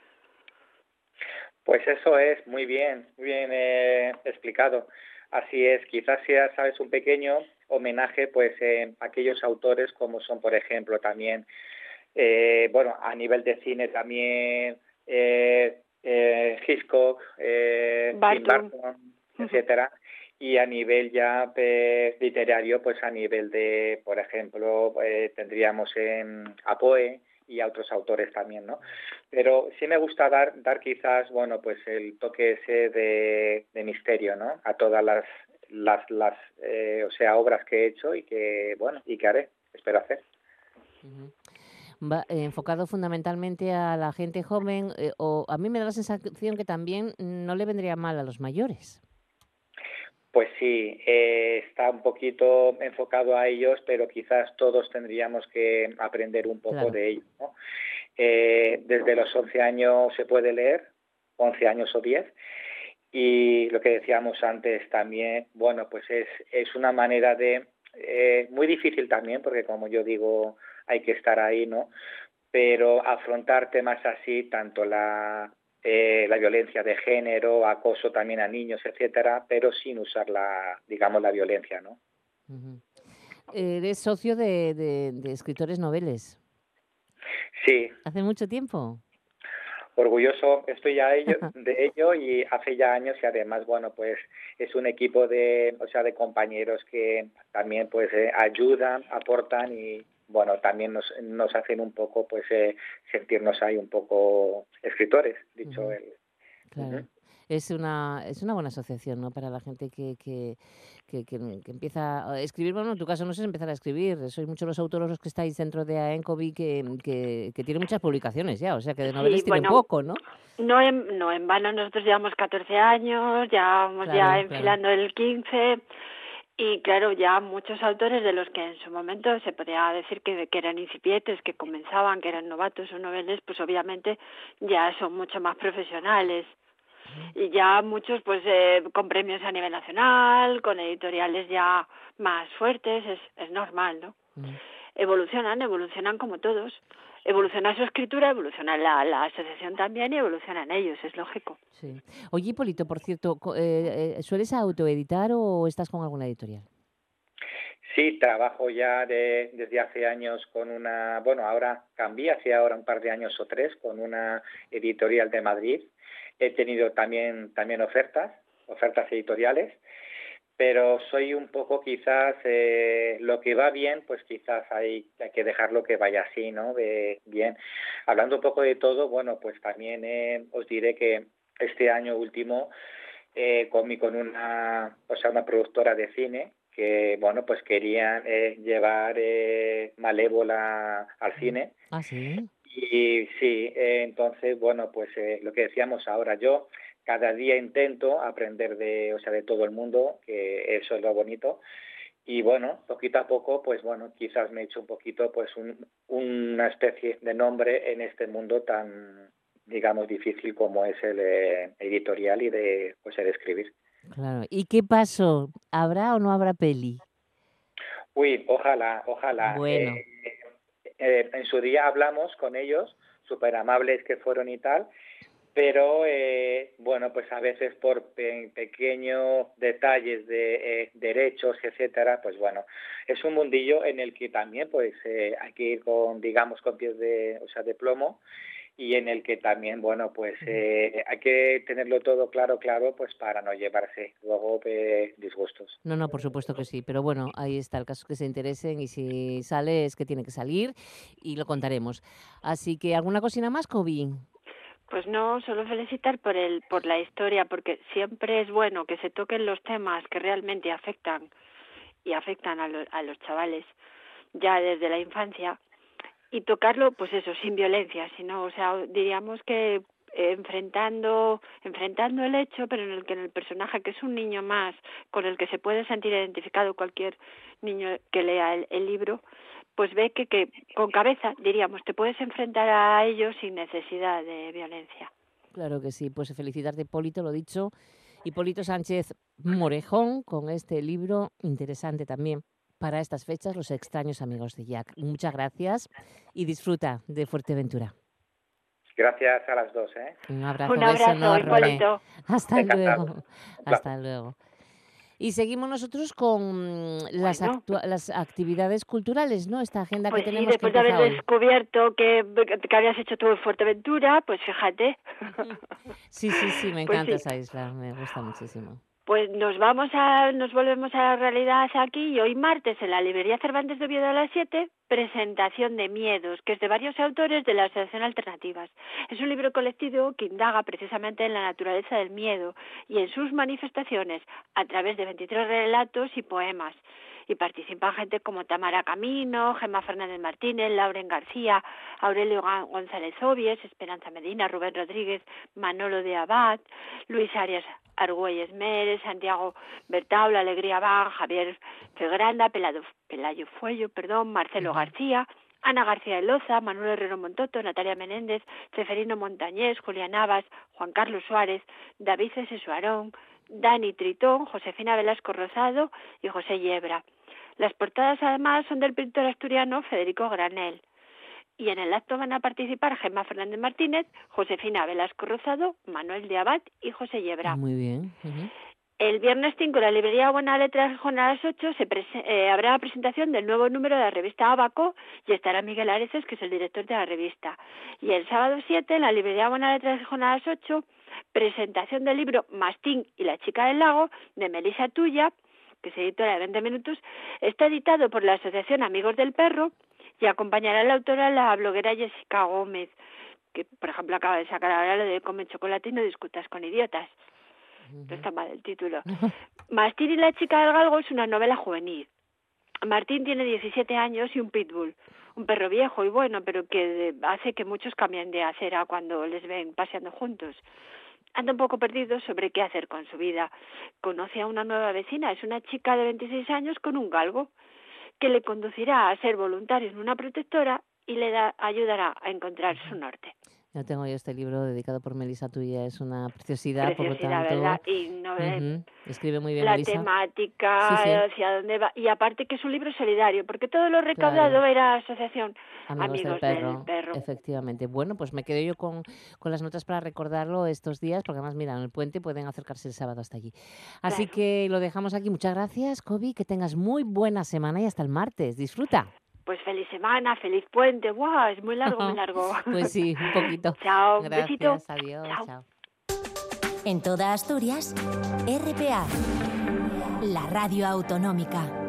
Pues eso es muy bien, muy bien eh, explicado. Así es, quizás sea, sabes, un pequeño homenaje pues eh, a aquellos autores como son, por ejemplo, también eh, bueno, a nivel de cine también eh, eh, Hitchcock, eh, Barton, etcétera. Y a nivel ya pues, literario, pues a nivel de, por ejemplo, eh, tendríamos en Apoe y a otros autores también, ¿no? Pero sí me gusta dar, dar quizás, bueno, pues el toque ese de, de misterio, ¿no? A todas las, las, las eh, o sea, obras que he hecho y que, bueno, y que haré, espero hacer va, enfocado fundamentalmente a la gente joven, eh, o a mí me da la sensación que también no le vendría mal a los mayores. Pues sí, eh, está un poquito enfocado a ellos, pero quizás todos tendríamos que aprender un poco de ellos. Eh, desde los 11 años se puede leer, 11 años o 10, y lo que decíamos antes también, bueno, pues es, es una manera de, eh, muy difícil también, porque como yo digo, hay que estar ahí, ¿no? Pero afrontar temas así, tanto la, eh, la violencia de género, acoso también a niños, etcétera, pero sin usar la, digamos, la violencia, ¿no? Eres socio de, de, escritores noveles. Sí. ¿Hace mucho tiempo? orgulloso estoy ya de ello y hace ya años y además bueno pues es un equipo de o sea de compañeros que también pues eh, ayudan aportan y bueno también nos, nos hacen un poco pues eh, sentirnos ahí un poco escritores dicho él es una, es una buena asociación, ¿no? Para la gente que, que, que, que, empieza a escribir. Bueno, en tu caso no es empezar a escribir. Sois muchos los autores los que estáis dentro de AENCOVI que, que, que tiene muchas publicaciones ya. O sea, que de novelas tiene poco, ¿no? No en, no en vano, nosotros llevamos 14 años, ya vamos ya enfilando el 15 y claro, ya muchos autores de los que en su momento se podía decir que, que, eran incipientes, que comenzaban, que eran novatos o noveles, pues obviamente ya son mucho más profesionales y ya muchos pues eh, con premios a nivel nacional, con editoriales ya más fuertes, es, es normal, ¿no? Evolucionan, evolucionan como todos. Evoluciona su escritura, evoluciona la, la asociación también y evolucionan ellos, es lógico. Sí. Oye, Hipólito, por cierto, eh, eh, ¿sueles autoeditar o estás con alguna editorial? Sí, trabajo ya de, desde hace años con una, bueno, ahora cambié, hace ahora un par de años o tres, con una editorial de Madrid He tenido también, también ofertas, ofertas editoriales, pero soy un poco quizás eh, lo que va bien, pues quizás hay, hay que dejarlo que vaya así, ¿no? De, bien. Hablando un poco de todo, bueno, pues también eh, os diré que este año último eh, comí con una, o sea, una productora de cine que, bueno, pues querían eh, llevar eh, Malévola al cine. Ah, sí. Y sí, eh, entonces, bueno, pues eh, lo que decíamos ahora, yo cada día intento aprender de, o sea, de todo el mundo, que eso es lo bonito. Y bueno, poquito a poco, pues bueno, quizás me he hecho un poquito, pues un, una especie de nombre en este mundo tan, digamos, difícil como es el eh, editorial y de, pues, el escribir. Claro. ¿Y qué pasó? ¿Habrá o no habrá peli? Uy, ojalá, ojalá. Bueno. Eh, en su día hablamos con ellos, súper amables que fueron y tal, pero eh, bueno, pues a veces por pequeños detalles de eh, derechos, etcétera, pues bueno, es un mundillo en el que también pues hay que ir con, digamos, con pies de, o sea, de plomo y en el que también, bueno, pues eh, hay que tenerlo todo claro, claro, pues para no llevarse luego de disgustos. No, no, por supuesto que sí, pero bueno, ahí está el caso que se interesen y si sale es que tiene que salir y lo contaremos. Así que, ¿alguna cocina más, Kobe? Pues no, solo felicitar por el por la historia, porque siempre es bueno que se toquen los temas que realmente afectan y afectan a, a los chavales ya desde la infancia y tocarlo pues eso sin violencia sino o sea diríamos que enfrentando enfrentando el hecho pero en el que en el personaje que es un niño más con el que se puede sentir identificado cualquier niño que lea el, libro pues ve que, que con cabeza diríamos te puedes enfrentar a ellos sin necesidad de violencia claro que sí pues felicitarte Hipólito lo dicho Hipólito Sánchez Morejón con este libro interesante también para estas fechas Los extraños amigos de Jack. Muchas gracias y disfruta de Fuerteventura. Gracias a las dos. ¿eh? Un abrazo, Un abrazo Hasta luego. Hasta luego. Y seguimos nosotros con las, las actividades culturales, ¿no? Esta agenda pues que tenemos. después de haber descubierto que, que, habías hecho tú en Fuerteventura, pues fíjate. Sí, sí, sí, me pues encanta esa isla, me gusta muchísimo. Pues nos vamos a, nos volvemos a la realidad aquí y hoy martes en la librería Cervantes de Oviedo a las 7, presentación de Miedos, que es de varios autores de la Asociación Alternativas. Es un libro colectivo que indaga precisamente en la naturaleza del miedo y en sus manifestaciones a través de 23 relatos y poemas y participan gente como Tamara Camino, Gemma Fernández Martínez, Lauren García, Aurelio González Obies, Esperanza Medina, Rubén Rodríguez, Manolo de Abad, Luis Arias Argüelles Mérez, Santiago Bertaula, Alegría Van, Javier Fegranda, Pelayo Fuello, perdón, Marcelo García, Ana García de Loza, Manuel Herrero Montoto, Natalia Menéndez, Ceferino Montañés, Julián Navas, Juan Carlos Suárez, David César Suarón, Dani Tritón, Josefina Velasco Rosado y José Yebra. Las portadas además son del pintor asturiano Federico Granel. Y en el acto van a participar Gemma Fernández Martínez, Josefina Velasco Rosado, Manuel de Abad y José Yebra. Muy bien. El viernes 5 en la librería Buena Letra a las 8 se eh, habrá la presentación del nuevo número de la revista Abaco y estará Miguel Areces, que es el director de la revista. Y el sábado 7 en la librería Buena Letra a las 8 presentación del libro Mastín y la chica del lago de Melissa Tuya, que es editora de 20 minutos, está editado por la Asociación Amigos del Perro y acompañará a la autora la bloguera Jessica Gómez, que por ejemplo acaba de sacar ahora lo de Come chocolate y no discutas con idiotas. No está mal el título. Mastín y la chica del galgo es una novela juvenil. Martín tiene 17 años y un pitbull, un perro viejo y bueno, pero que hace que muchos cambien de acera cuando les ven paseando juntos. Anda un poco perdido sobre qué hacer con su vida. Conoce a una nueva vecina, es una chica de 26 años con un galgo, que le conducirá a ser voluntario en una protectora y le da, ayudará a encontrar su norte. Yo tengo yo este libro dedicado por Melissa Tuya, es una preciosidad, por lo tanto. Y no, Escribe muy bien La temática, hacia dónde va. Y aparte que es un libro solidario, porque todo lo recaudado era asociación Amigos, del, perro. Efectivamente. Bueno, pues me quedo yo con, con, las notas para recordarlo estos días, porque además, mira, en el puente pueden acercarse el sábado hasta allí. Así que lo dejamos aquí. Muchas gracias, Kobe, que tengas muy buena semana y hasta el martes. Disfruta pues feliz semana, feliz puente. ¡Guau! Es muy largo, muy largo. pues sí, un poquito. chao, Gracias, besito. Adiós, chao. En toda Asturias, RPA, la radio autonómica.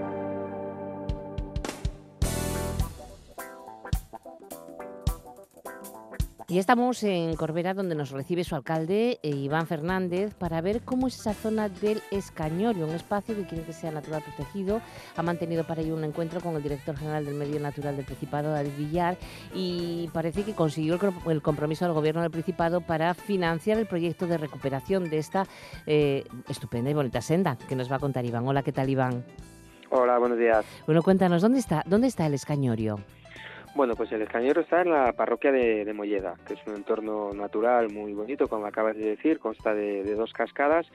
Y estamos en Corbera, donde nos recibe su alcalde, eh, Iván Fernández, para ver cómo es esa zona del Escañorio, un espacio que quiere que sea natural protegido. Ha mantenido para ello un encuentro con el director general del Medio Natural del Principado, David Villar, y parece que consiguió el, compromiso del gobierno del Principado para financiar el proyecto de recuperación de esta eh, estupenda y bonita senda que nos va a contar Iván. Hola, ¿qué tal, Iván? Hola, buenos días. Bueno, cuéntanos, ¿dónde está, dónde está el Escañorio? Bueno, pues el Escañero está en la parroquia de, Molleda, que es un entorno natural muy bonito, como acabas de decir, consta de, dos cascadas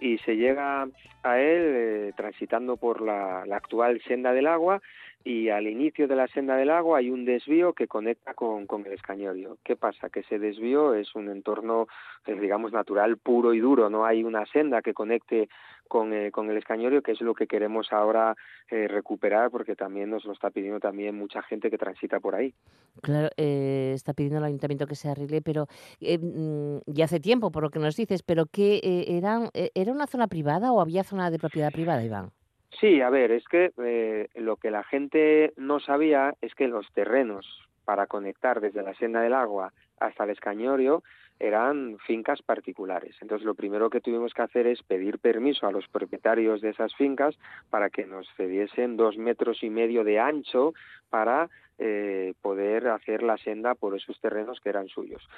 y se llega a él eh, transitando por la, actual senda del agua y al inicio de la senda del agua hay un desvío que conecta con, con el escañorio. ¿Qué pasa? Que ese desvío es un entorno, eh, digamos, natural puro y duro, no hay una senda que conecte con, eh, con el escañorio, que es lo que queremos ahora eh, recuperar, porque también nos lo está pidiendo también mucha gente que transita por ahí. Claro, eh, está pidiendo el ayuntamiento que se arregle, pero mm, ya hace tiempo, por lo que nos dices, pero ¿qué eran, era una zona privada o había zona de propiedad privada, Iván? Sí, a ver, es que lo que la gente no sabía es que los terrenos para conectar desde la senda del agua hasta el escañorio eran fincas particulares. Entonces, lo primero que tuvimos que hacer es pedir permiso a los propietarios de esas fincas para que nos cediesen dos metros y medio de ancho para eh, poder hacer la senda por esos terrenos que eran suyos.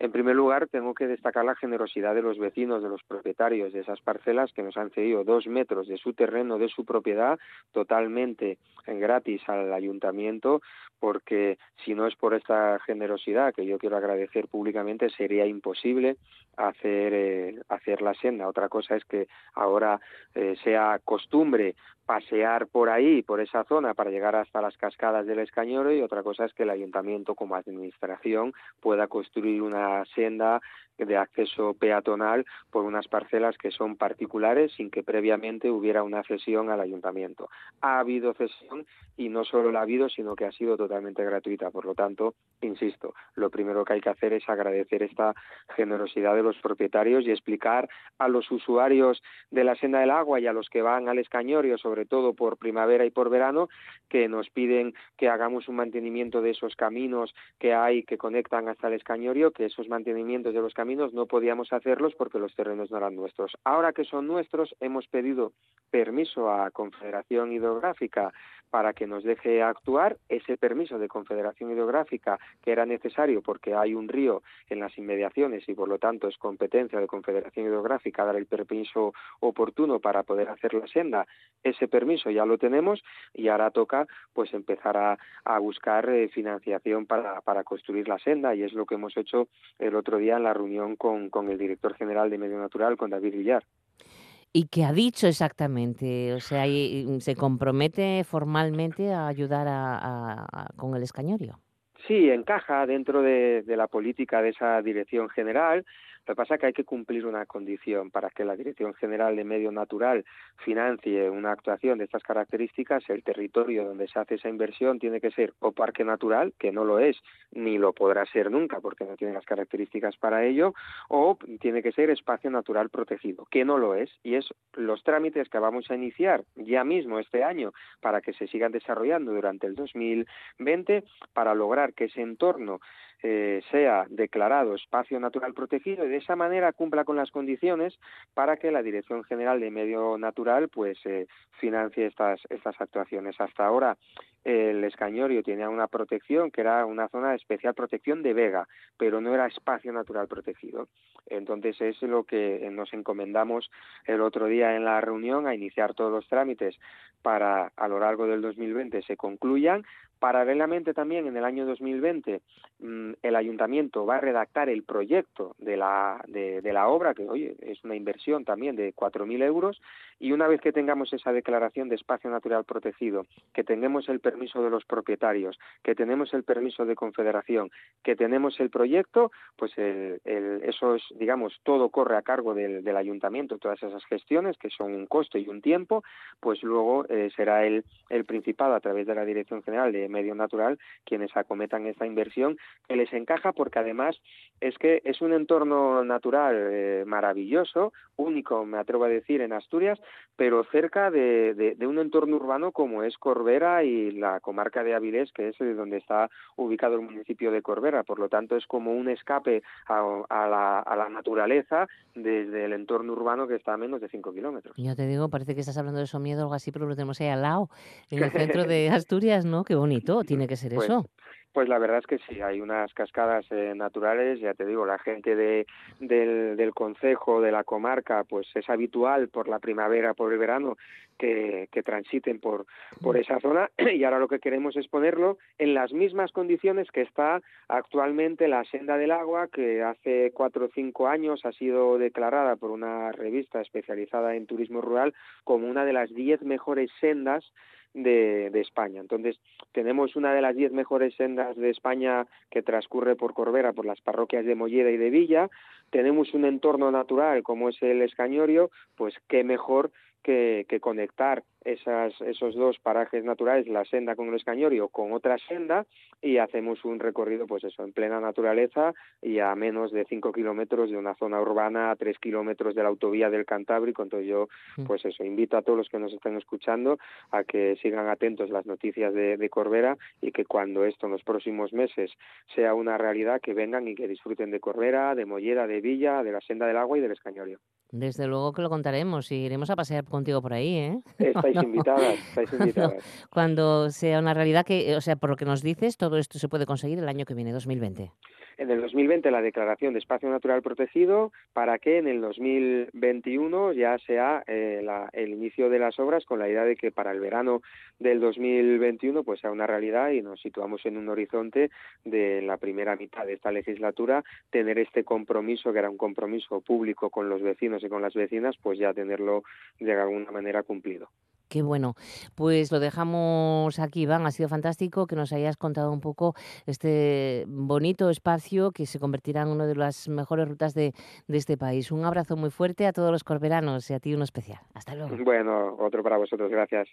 En primer lugar, tengo que destacar la generosidad de los vecinos, de los propietarios de esas parcelas que nos han cedido dos metros de su terreno, de su propiedad, totalmente gratis al ayuntamiento, porque si no es por esta generosidad que yo quiero agradecer públicamente, sería imposible hacer, eh, hacer la senda. Otra cosa es que ahora eh, sea costumbre pasear por ahí, por esa zona, para llegar hasta las cascadas del Escañoro y otra cosa es que el ayuntamiento como administración pueda construir una senda de acceso peatonal por unas parcelas que son particulares sin que previamente hubiera una cesión al ayuntamiento. Ha habido cesión y no solo la ha habido, sino que ha sido totalmente gratuita. Por lo tanto, insisto, lo primero que hay que hacer es agradecer esta generosidad de los propietarios y explicar a los usuarios de la senda del agua y a los que van al escañorio, sobre todo por primavera y por verano, que nos piden que hagamos un mantenimiento de esos caminos que hay que conectan hasta el escañorio, que esos mantenimientos de los caminos no podíamos hacerlos porque los terrenos no eran nuestros. Ahora que son nuestros, hemos pedido permiso a Confederación Hidrográfica para que nos deje actuar ese permiso de Confederación Hidrográfica que era necesario porque hay un río en las inmediaciones y por lo tanto es competencia de Confederación Hidrográfica dar el permiso oportuno para poder hacer la senda. Ese permiso ya lo tenemos y ahora toca pues empezar a, buscar eh, financiación para, para construir la senda y es lo que hemos hecho el otro día en la reunión con, con el director general de Medio Natural, con David Villar. ¿Y qué ha dicho exactamente? O sea, ¿se compromete formalmente a ayudar a, con el escañorio? Sí, encaja dentro de, de, la política de esa dirección general. Lo que pasa es que hay que cumplir una condición para que la Dirección General de Medio Natural financie una actuación de estas características. El territorio donde se hace esa inversión tiene que ser o parque natural, que no lo es, ni lo podrá ser nunca porque no tiene las características para ello, o tiene que ser espacio natural protegido, que no lo es. Y es los trámites que vamos a iniciar ya mismo este año para que se sigan desarrollando durante el 2020 para lograr que ese entorno eh, sea declarado espacio natural protegido y de esa manera cumpla con las condiciones para que la Dirección General de Medio Natural pues eh, financie estas estas actuaciones. Hasta ahora el escañorio tenía una protección que era una zona de especial protección de vega, pero no era espacio natural protegido. Entonces es lo que nos encomendamos el otro día en la reunión a iniciar todos los trámites para a lo largo del 2020 se concluyan Paralelamente también en el año 2020 mm, el ayuntamiento va a redactar el proyecto de la, de, la obra, que oye, es una inversión también de 4.000 euros, y una vez que tengamos esa declaración de espacio natural protegido, que tengamos el permiso de los propietarios, que tenemos el permiso de confederación, que tenemos el proyecto, pues el, eso es, digamos, todo corre a cargo del, ayuntamiento, todas esas gestiones que son un costo y un tiempo, pues luego eh, será el, el Principado a través de la Dirección General de medio natural quienes acometan esta inversión que les encaja porque además es que es un entorno natural eh, maravilloso, único me atrevo a decir en Asturias, pero cerca de, un entorno urbano como es Corbera y la comarca de Avilés, que es donde está ubicado el municipio de Corbera. Por lo tanto, es como un escape a, la, a la naturaleza desde el entorno urbano que está a menos de 5 kilómetros. Ya te digo, parece que estás hablando de miedo o algo así, pero lo tenemos ahí al lado, en el centro de Asturias, ¿no? Qué bonito tiene que ser pues eso. Pues la verdad es que sí, hay unas cascadas eh, naturales, ya te digo, la gente de, del, del concejo, de la comarca, pues es habitual por la primavera, por el verano, que, que transiten por, por esa zona. Y ahora lo que queremos es ponerlo en las mismas condiciones que está actualmente la senda del agua, que hace cuatro o cinco años ha sido declarada por una revista especializada en turismo rural como una de las diez mejores sendas de, de, España. Entonces, tenemos una de las diez mejores sendas de España que transcurre por Corbera, por las parroquias de Molleda y de Villa. Tenemos un entorno natural como es el Escañorio, pues qué mejor que, que conectar esas, esos dos parajes naturales, la senda con el escañorio, con otra senda, y hacemos un recorrido, pues eso, en plena naturaleza y a menos de cinco kilómetros de una zona urbana, a tres kilómetros de la autovía del Cantábrico. Entonces yo, mm. pues eso, invito a todos los que nos estén escuchando a que sigan atentos las noticias de, de Corbera y que cuando esto en los próximos meses sea una realidad, que vengan y que disfruten de Corbera, de Mollera, de Villa, de la senda del agua y del escañorio. Desde luego que lo contaremos y iremos a pasear contigo por ahí, ¿eh? Estáis invitadas, estáis invitadas. Cuando sea una realidad que, o sea, por lo que nos dices, todo esto se puede conseguir el año que viene, 2020 en el 2020 la declaración de espacio natural protegido para que en el 2021 ya sea eh, el inicio de las obras con la idea de que para el verano del 2021 pues sea una realidad y nos situamos en un horizonte de la primera mitad de esta legislatura tener este compromiso que era un compromiso público con los vecinos y con las vecinas pues ya tenerlo de alguna manera cumplido. Qué bueno. Pues lo dejamos aquí, Iván. Ha sido fantástico que nos hayas contado un poco este bonito espacio que se convertirá en una de las mejores rutas de, de este país. Un abrazo muy fuerte a todos los corberanos y a ti uno especial. Hasta luego. Bueno, otro para vosotros. Gracias.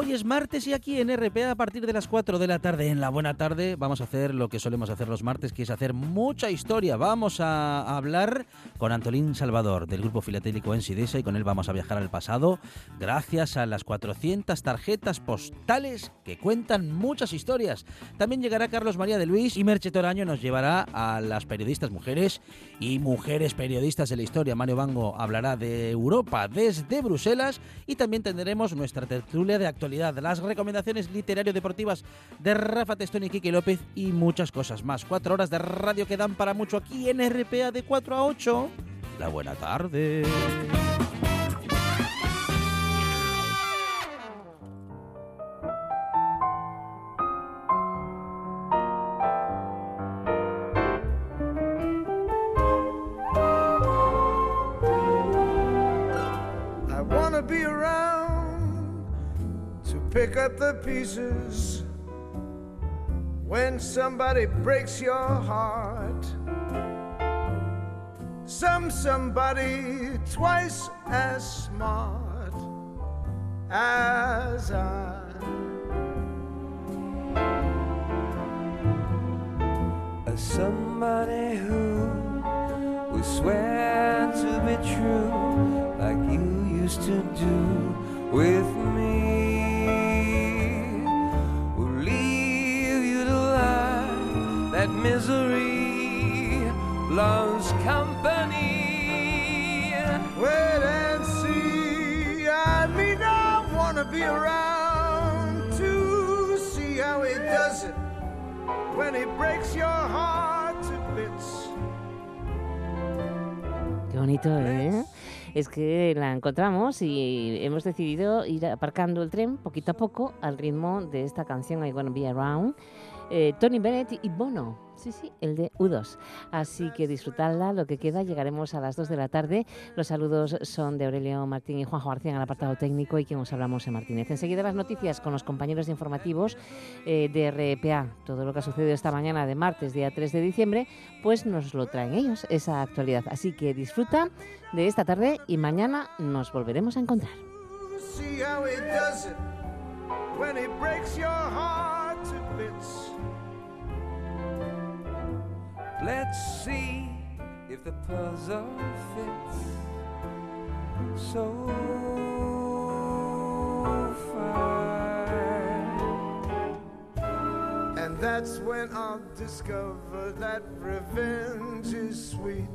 Hoy es martes y aquí en RPA a partir de las 4 de la tarde, en la buena tarde, vamos a hacer lo que solemos hacer los martes, que es hacer mucha historia. Vamos a hablar con Antolín Salvador del grupo filatélico Ensidesa y con él vamos a viajar al pasado gracias a las 400 tarjetas postales que cuentan muchas historias. También llegará Carlos María de Luis y Merche Toraño nos llevará a las periodistas mujeres y mujeres periodistas de la historia. Mario Bango hablará de Europa desde Bruselas y también tendremos nuestra tertulia de actualidad, las recomendaciones literario-deportivas de Rafa Testón y Kiki López y muchas cosas más. Cuatro horas de radio que dan para mucho aquí en RPA de 4 a 8. La buena tarde. Pick up the pieces when somebody breaks your heart. Some somebody twice as smart as I. Somebody who will swear to be true like you used to do with me. Misery loves company. Wait and see. I mean, I wanna be around to see how he does it when he breaks your heart to bits. Qué bonito, ¿eh? es que la encontramos y hemos decidido ir aparcando el tren poquito a poco al ritmo de esta canción I Wanna Be Around eh, Tony Bennett y Bono. Sí, sí, el de U2. Así que disfrutadla, lo que queda. Llegaremos a las 2 de la tarde. Los saludos son de Aurelio Martín y Juanjo García en el apartado técnico y quien os hablamos en Martínez. Enseguida las noticias con los compañeros informativos eh, de RPA. Todo lo que ha sucedido esta mañana de martes, día 3 de diciembre, pues nos lo traen ellos, esa actualidad. Así que disfruta de esta tarde y mañana nos volveremos a encontrar. Let's see if the puzzle fits so fine. And that's when I'll discover that revenge is sweet.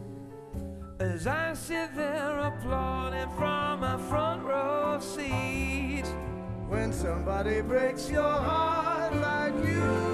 As I sit there applauding from a front row seat. When somebody breaks your heart like you